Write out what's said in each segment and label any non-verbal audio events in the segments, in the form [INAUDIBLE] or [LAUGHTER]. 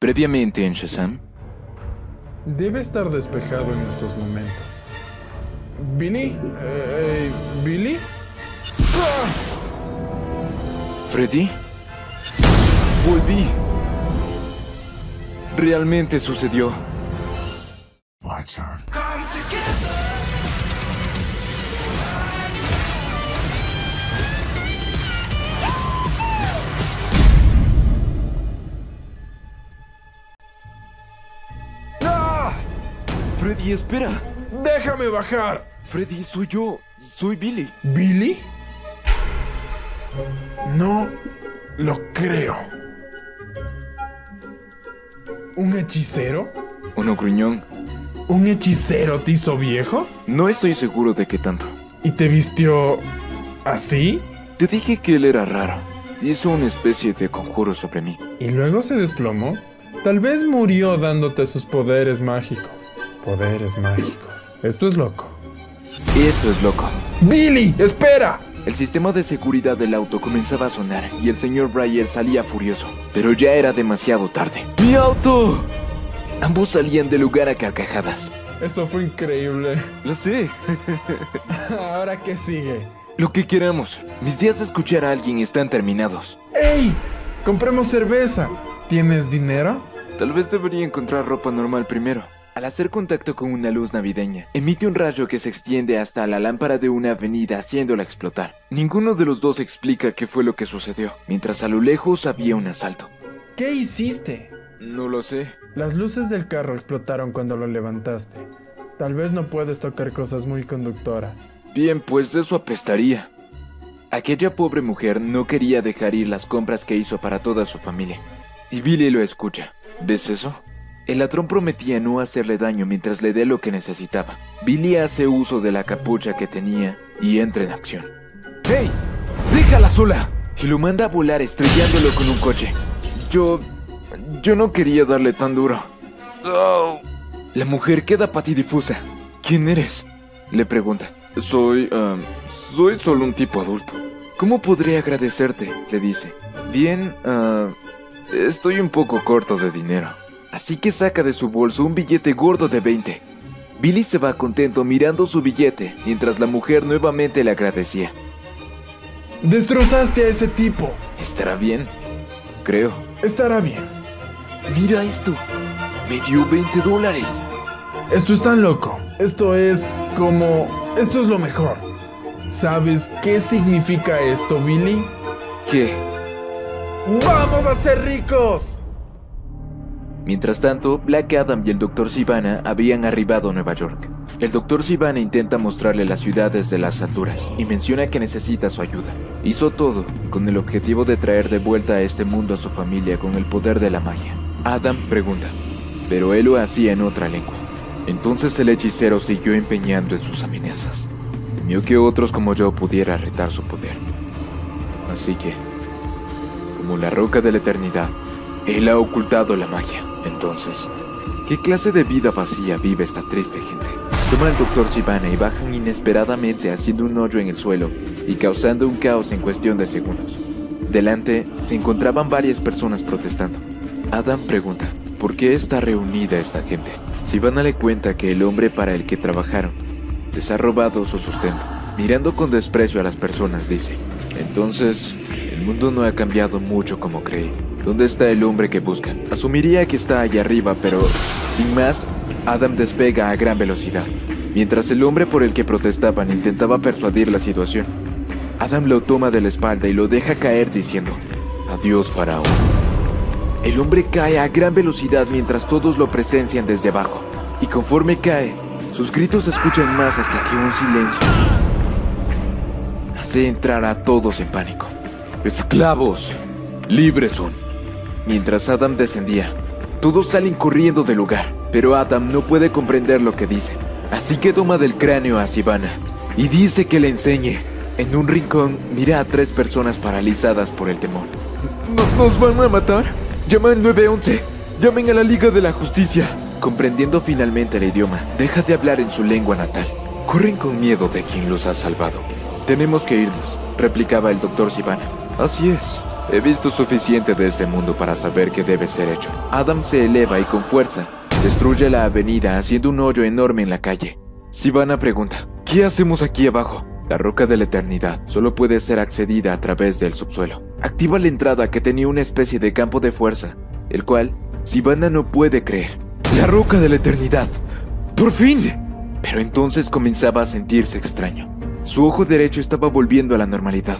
Previamente en Shazam, Debe estar despejado en estos momentos. ¿Billy? Eh, ¿Billy? ¡Ah! Freddy, volví. Realmente sucedió. ¡Ah! Freddy, espera. ¡Déjame bajar! Freddy, soy yo. Soy Billy. ¿Billy? No lo creo. ¿Un hechicero? ¿Uno gruñón? ¿Un hechicero te hizo viejo? No estoy seguro de qué tanto. ¿Y te vistió así? Te dije que él era raro. Hizo una especie de conjuro sobre mí. ¿Y luego se desplomó? Tal vez murió dándote sus poderes mágicos. Poderes mágicos. Esto es loco. Esto es loco. ¡Billy! ¡Espera! El sistema de seguridad del auto comenzaba a sonar y el señor Breyer salía furioso. Pero ya era demasiado tarde. ¡Mi auto! Ambos salían del lugar a carcajadas. Eso fue increíble. Lo sé. [LAUGHS] ¿Ahora qué sigue? Lo que queramos. Mis días de escuchar a alguien están terminados. ¡Ey! Compremos cerveza. ¿Tienes dinero? Tal vez debería encontrar ropa normal primero. Al hacer contacto con una luz navideña, emite un rayo que se extiende hasta la lámpara de una avenida haciéndola explotar. Ninguno de los dos explica qué fue lo que sucedió, mientras a lo lejos había un asalto. ¿Qué hiciste? No lo sé. Las luces del carro explotaron cuando lo levantaste. Tal vez no puedes tocar cosas muy conductoras. Bien, pues eso apestaría. Aquella pobre mujer no quería dejar ir las compras que hizo para toda su familia. Y Billy lo escucha. ¿Ves eso? El ladrón prometía no hacerle daño mientras le dé lo que necesitaba. Billy hace uso de la capucha que tenía y entra en acción. ¡Hey! ¡Déjala sola! Y lo manda a volar estrellándolo con un coche. Yo... Yo no quería darle tan duro. Oh. La mujer queda patidifusa. ¿Quién eres? Le pregunta. Soy... um, soy solo un tipo adulto. ¿Cómo podré agradecerte? Le dice. Bien, ah, estoy un poco corto de dinero. Así que saca de su bolso un billete gordo de 20. Billy se va contento mirando su billete, mientras la mujer nuevamente le agradecía. Destrozaste a ese tipo. ¿Estará bien? Creo. Estará bien. Mira esto. Me dio 20 dólares. Esto es tan loco. Esto es como... Esto es lo mejor. ¿Sabes qué significa esto, Billy? ¿Qué? ¡Vamos a ser ricos! Mientras tanto, Black Adam y el Dr. Sivana habían arribado a Nueva York. El Dr. Sivana intenta mostrarle la ciudad desde las alturas y menciona que necesita su ayuda. Hizo todo con el objetivo de traer de vuelta a este mundo a su familia con el poder de la magia. Adam pregunta, pero él lo hacía en otra lengua. Entonces el hechicero siguió empeñando en sus amenazas. Temió que otros como yo pudiera retar su poder. Así que, como la roca de la eternidad, él ha ocultado la magia. Entonces, ¿qué clase de vida vacía vive esta triste gente? Toman al doctor Sivana y bajan inesperadamente haciendo un hoyo en el suelo y causando un caos en cuestión de segundos. Delante se encontraban varias personas protestando. Adam pregunta, ¿por qué está reunida esta gente? Sivana le cuenta que el hombre para el que trabajaron les ha robado su sustento. Mirando con desprecio a las personas, dice, entonces, el mundo no ha cambiado mucho como creí. ¿Dónde está el hombre que buscan? Asumiría que está allá arriba, pero sin más, Adam despega a gran velocidad. Mientras el hombre por el que protestaban intentaba persuadir la situación, Adam lo toma de la espalda y lo deja caer diciendo, Adiós, faraón. El hombre cae a gran velocidad mientras todos lo presencian desde abajo. Y conforme cae, sus gritos se escuchan más hasta que un silencio hace entrar a todos en pánico. ¡Esclavos! ¡Libres son! Mientras Adam descendía, todos salen corriendo del lugar, pero Adam no puede comprender lo que dice. Así que toma del cráneo a Sivana y dice que le enseñe. En un rincón mira a tres personas paralizadas por el temor. ¿No- ¿Nos van a matar? Llama al 911. Llamen a la Liga de la Justicia. Comprendiendo finalmente el idioma, deja de hablar en su lengua natal. Corren con miedo de quien los ha salvado. Tenemos que irnos, replicaba el doctor Sivana. Así es. He visto suficiente de este mundo para saber qué debe ser hecho. Adam se eleva y con fuerza destruye la avenida haciendo un hoyo enorme en la calle. Sivana pregunta, ¿qué hacemos aquí abajo? La roca de la eternidad solo puede ser accedida a través del subsuelo. Activa la entrada que tenía una especie de campo de fuerza, el cual Sivana no puede creer. La roca de la eternidad. ¡Por fin! Pero entonces comenzaba a sentirse extraño. Su ojo derecho estaba volviendo a la normalidad.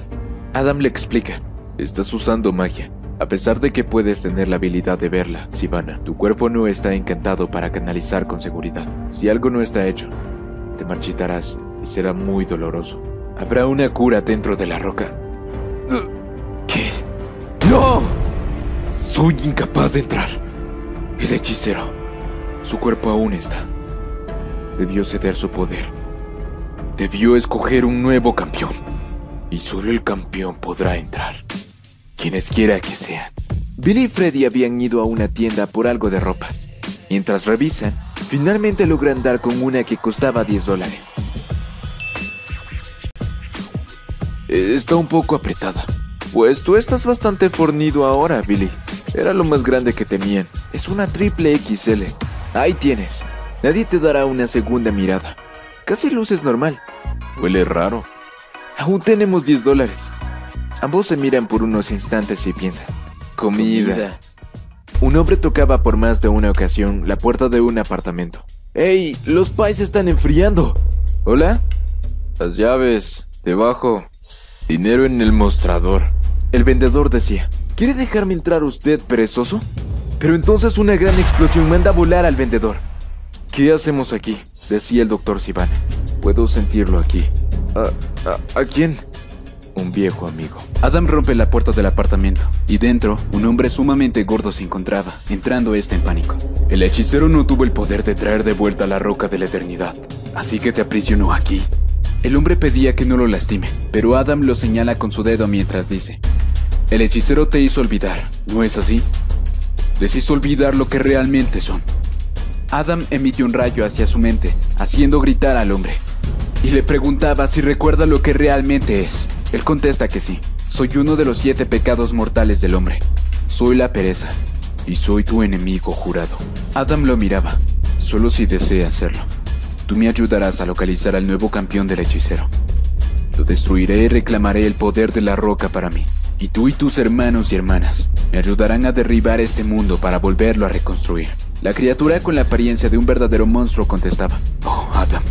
Adam le explica, estás usando magia. A pesar de que puedes tener la habilidad de verla, Sivana, tu cuerpo no está encantado para canalizar con seguridad. Si algo no está hecho, te marchitarás y será muy doloroso. Habrá una cura dentro de la roca. ¿Qué? ¡No! Soy incapaz de entrar. El hechicero. Su cuerpo aún está. Debió ceder su poder. Debió escoger un nuevo campeón. Y solo el campeón podrá entrar. Quienes quiera que sean. Billy y Freddy habían ido a una tienda por algo de ropa. Mientras revisan, finalmente logran dar con una que costaba 10 dólares. Está un poco apretada. Pues tú estás bastante fornido ahora, Billy. Era lo más grande que tenían. Es una triple XL. Ahí tienes. Nadie te dará una segunda mirada. Casi luces normal. Huele raro. Aún tenemos 10 dólares. Ambos se miran por unos instantes y piensan. Comida. Comida. Un hombre tocaba por más de una ocasión la puerta de un apartamento. ¡Ey! ¡Los pies están enfriando! ¿Hola? Las llaves. Debajo. Dinero en el mostrador. El vendedor decía, ¿quiere dejarme entrar usted, perezoso? Pero entonces una gran explosión manda a volar al vendedor. ¿Qué hacemos aquí? decía el doctor Sivana. Puedo sentirlo aquí. ¿A, a, quién? Un viejo amigo. Adam rompe la puerta del apartamento y dentro un hombre sumamente gordo se encontraba, entrando este en pánico. El hechicero no tuvo el poder de traer de vuelta la roca de la eternidad, así que te aprisionó aquí. El hombre pedía que no lo lastime, pero Adam lo señala con su dedo mientras dice, El hechicero te hizo olvidar, ¿no es así? Les hizo olvidar lo que realmente son. Adam emitió un rayo hacia su mente, haciendo gritar al hombre, y le preguntaba si recuerda lo que realmente es. Él contesta que sí, soy uno de los siete pecados mortales del hombre. Soy la pereza, y soy tu enemigo jurado. Adam lo miraba, solo si desea hacerlo. Tú me ayudarás a localizar al nuevo campeón del hechicero. Lo destruiré y reclamaré el poder de la roca para mí. Y tú y tus hermanos y hermanas me ayudarán a derribar este mundo para volverlo a reconstruir. La criatura con la apariencia de un verdadero monstruo contestaba, Oh, Adam,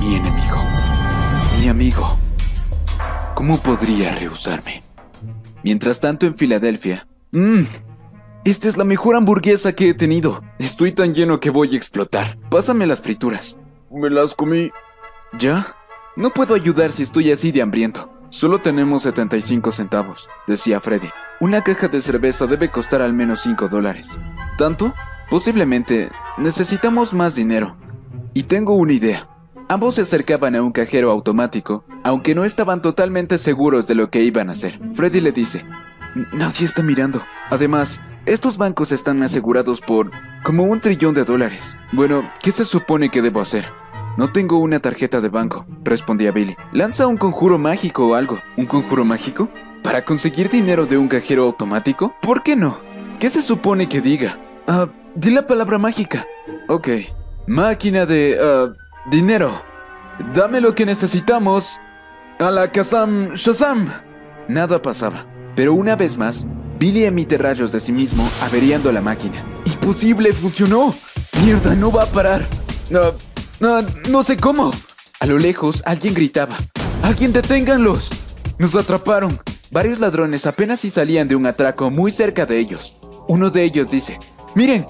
mi enemigo, mi amigo. ¿Cómo podría rehusarme? Mientras tanto en Filadelfia, mmm, esta es la mejor hamburguesa que he tenido. Estoy tan lleno que voy a explotar. Pásame las frituras. Me las comí. ¿Ya? No puedo ayudar si estoy así de hambriento. Solo tenemos 75 centavos, decía Freddy. Una caja de cerveza debe costar al menos 5 dólares. ¿Tanto? Posiblemente necesitamos más dinero. Y tengo una idea. Ambos se acercaban a un cajero automático, aunque no estaban totalmente seguros de lo que iban a hacer. Freddy le dice, Nadie está mirando. Además, estos bancos están asegurados por como un trillón de dólares. Bueno, ¿qué se supone que debo hacer? No tengo una tarjeta de banco, respondía Billy. Lanza un conjuro mágico o algo. ¿Un conjuro mágico? ¿Para conseguir dinero de un cajero automático? ¿Por qué no? ¿Qué se supone que diga? Ah, di la palabra mágica. Ok. Máquina de... Uh, dinero. Dame lo que necesitamos. A la Kazam Shazam. Nada pasaba. Pero una vez más, Billy emite rayos de sí mismo, averiando la máquina. ¡Imposible! ¡Funcionó! ¡Mierda! ¡No va a parar! No, no, no sé cómo. A lo lejos, alguien gritaba. ¡Alguien deténganlos! Nos atraparon. Varios ladrones apenas si salían de un atraco muy cerca de ellos. Uno de ellos dice, miren,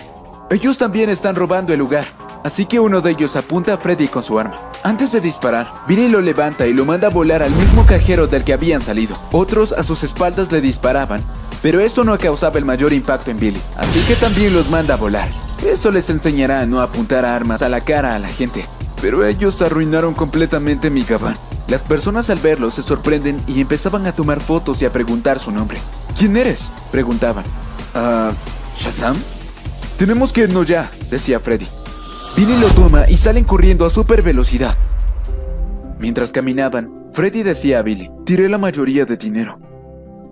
ellos también están robando el lugar. Así que uno de ellos apunta a Freddy con su arma. Antes de disparar, Billy lo levanta y lo manda a volar al mismo cajero del que habían salido. Otros a sus espaldas le disparaban, pero eso no causaba el mayor impacto en Billy, así que también los manda a volar. Eso les enseñará a no apuntar armas a la cara a la gente. Pero ellos arruinaron completamente mi gabán. Las personas al verlo se sorprenden y empezaban a tomar fotos y a preguntar su nombre. ¿Quién eres? preguntaban. ¿Ah, Shazam? Tenemos que irnos ya, decía Freddy. Billy lo toma y salen corriendo a super velocidad. Mientras caminaban, Freddy decía a Billy, tiré la mayoría de dinero.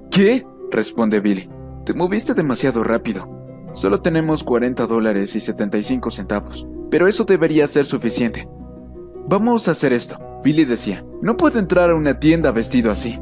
¿Qué? responde Billy. Te moviste demasiado rápido. Solo tenemos 40 dólares y 75 centavos, pero eso debería ser suficiente. Vamos a hacer esto, Billy decía. No puedo entrar a una tienda vestido así.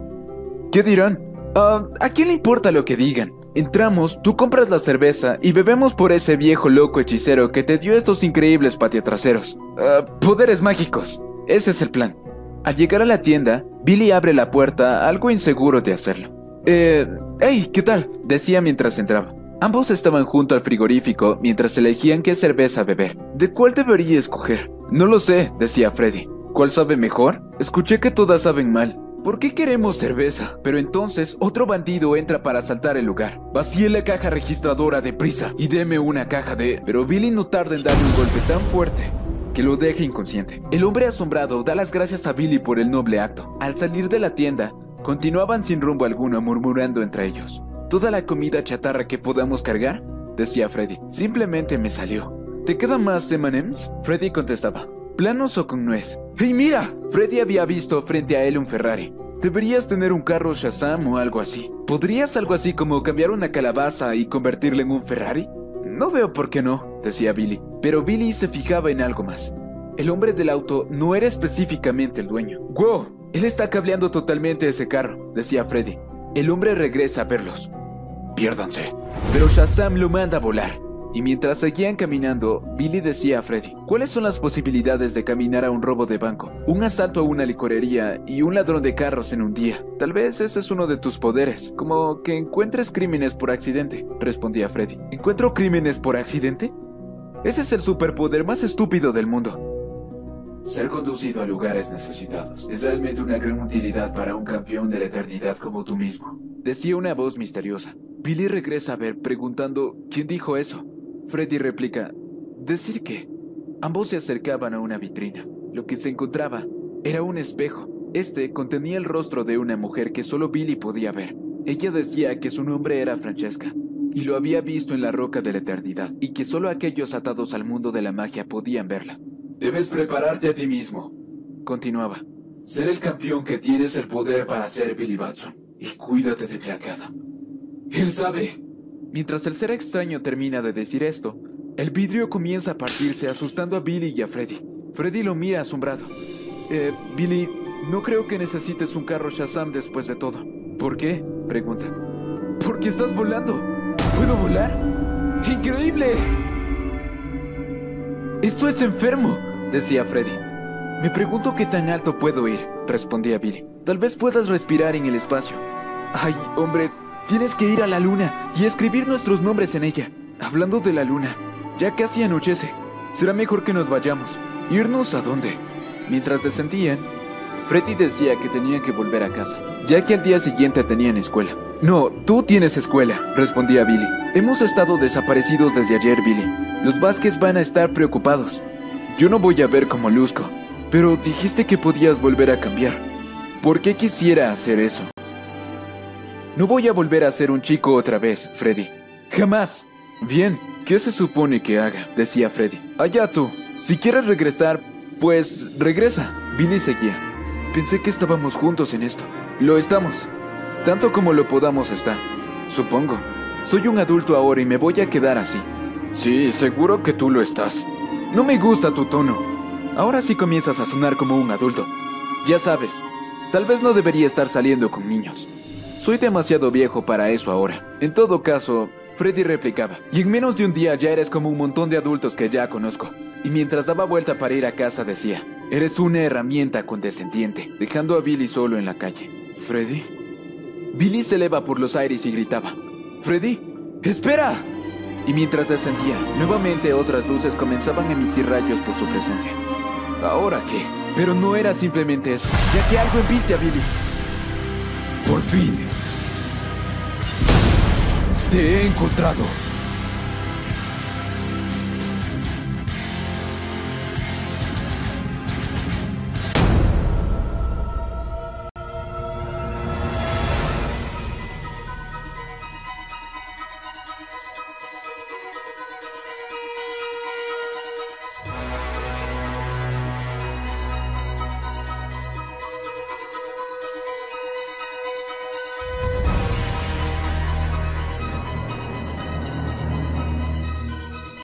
¿Qué dirán? Ah, ¿A quién le importa lo que digan? Entramos, tú compras la cerveza y bebemos por ese viejo loco hechicero que te dio estos increíbles patiatraseros. Ah, poderes mágicos. Ese es el plan. Al llegar a la tienda, Billy abre la puerta, algo inseguro de hacerlo. Eh, hey, ¿qué tal? decía mientras entraba. Ambos estaban junto al frigorífico mientras elegían qué cerveza beber. ¿De cuál debería escoger? No lo sé, decía Freddy. ¿Cuál sabe mejor? Escuché que todas saben mal. ¿Por qué queremos cerveza? Pero entonces otro bandido entra para asaltar el lugar. Vacíe la caja registradora deprisa y deme una caja de... Pero Billy no tarda en darle un golpe tan fuerte que lo deja inconsciente. El hombre asombrado da las gracias a Billy por el noble acto. Al salir de la tienda, continuaban sin rumbo alguno murmurando entre ellos. ¿Toda la comida chatarra que podamos cargar? decía Freddy. Simplemente me salió. ¿Te queda más M&M's? Freddy contestaba. ¿Planos o con nuez? ¡Hey, mira! Freddy había visto frente a él un Ferrari. Deberías tener un carro Shazam o algo así. ¿Podrías algo así como cambiar una calabaza y convertirla en un Ferrari? No veo por qué no, decía Billy. Pero Billy se fijaba en algo más. El hombre del auto no era específicamente el dueño. ¡Wow! Él está cableando totalmente ese carro, decía Freddy. El hombre regresa a verlos. Piérdanse. Pero Shazam lo manda a volar. Y mientras seguían caminando, Billy decía a Freddy, ¿cuáles son las posibilidades de caminar a un robo de banco, un asalto a una licorería y un ladrón de carros en un día? Tal vez ese es uno de tus poderes, como que encuentres crímenes por accidente, respondía Freddy. ¿Encuentro crímenes por accidente? Ese es el superpoder más estúpido del mundo. Ser conducido a lugares necesitados es realmente una gran utilidad para un campeón de la eternidad como tú mismo, decía una voz misteriosa. Billy regresa a ver preguntando ¿quién dijo eso? Freddy replica, ¿decir qué? Ambos se acercaban a una vitrina. Lo que se encontraba era un espejo. Este contenía el rostro de una mujer que solo Billy podía ver. Ella decía que su nombre era Francesca y lo había visto en la roca de la eternidad y que solo aquellos atados al mundo de la magia podían verla. Debes prepararte a ti mismo, continuaba. Ser el campeón que tienes el poder para ser Billy Batson y cuídate de Placada. Él sabe Mientras el ser extraño termina de decir esto, el vidrio comienza a partirse asustando a Billy y a Freddy. Freddy lo mira asombrado. Eh, Billy, no creo que necesites un carro Shazam después de todo. ¿Por qué? Pregunta. Porque estás volando. ¿Puedo volar? ¡Increíble! Esto es enfermo, decía Freddy. Me pregunto qué tan alto puedo ir, respondía Billy. Tal vez puedas respirar en el espacio. Ay, hombre, Tienes que ir a la luna y escribir nuestros nombres en ella. Hablando de la luna, ya casi anochece. Será mejor que nos vayamos. ¿Irnos a dónde? Mientras descendían, Freddy decía que tenían que volver a casa, ya que al día siguiente tenían escuela. No, tú tienes escuela, respondía Billy. Hemos estado desaparecidos desde ayer, Billy. Los Vázquez van a estar preocupados. Yo no voy a ver cómo luzco, pero dijiste que podías volver a cambiar. ¿Por qué quisiera hacer eso? No voy a volver a ser un chico otra vez, Freddy. Jamás. Bien, ¿qué se supone que haga? decía Freddy. Allá tú. Si quieres regresar, pues regresa. Billy seguía. Pensé que estábamos juntos en esto. Lo estamos. Tanto como lo podamos estar. Supongo. Soy un adulto ahora y me voy a quedar así. Sí, seguro que tú lo estás. No me gusta tu tono. Ahora sí comienzas a sonar como un adulto. Ya sabes, tal vez no debería estar saliendo con niños. Soy demasiado viejo para eso ahora. En todo caso, Freddy replicaba, y en menos de un día ya eres como un montón de adultos que ya conozco. Y mientras daba vuelta para ir a casa decía, eres una herramienta condescendiente, dejando a Billy solo en la calle. ¿Freddy? Billy se eleva por los aires y gritaba, Freddy, espera. Y mientras descendía, nuevamente otras luces comenzaban a emitir rayos por su presencia. ¿Ahora qué? Pero no era simplemente eso, ya que algo embiste a Billy. Por fin. Te he encontrado.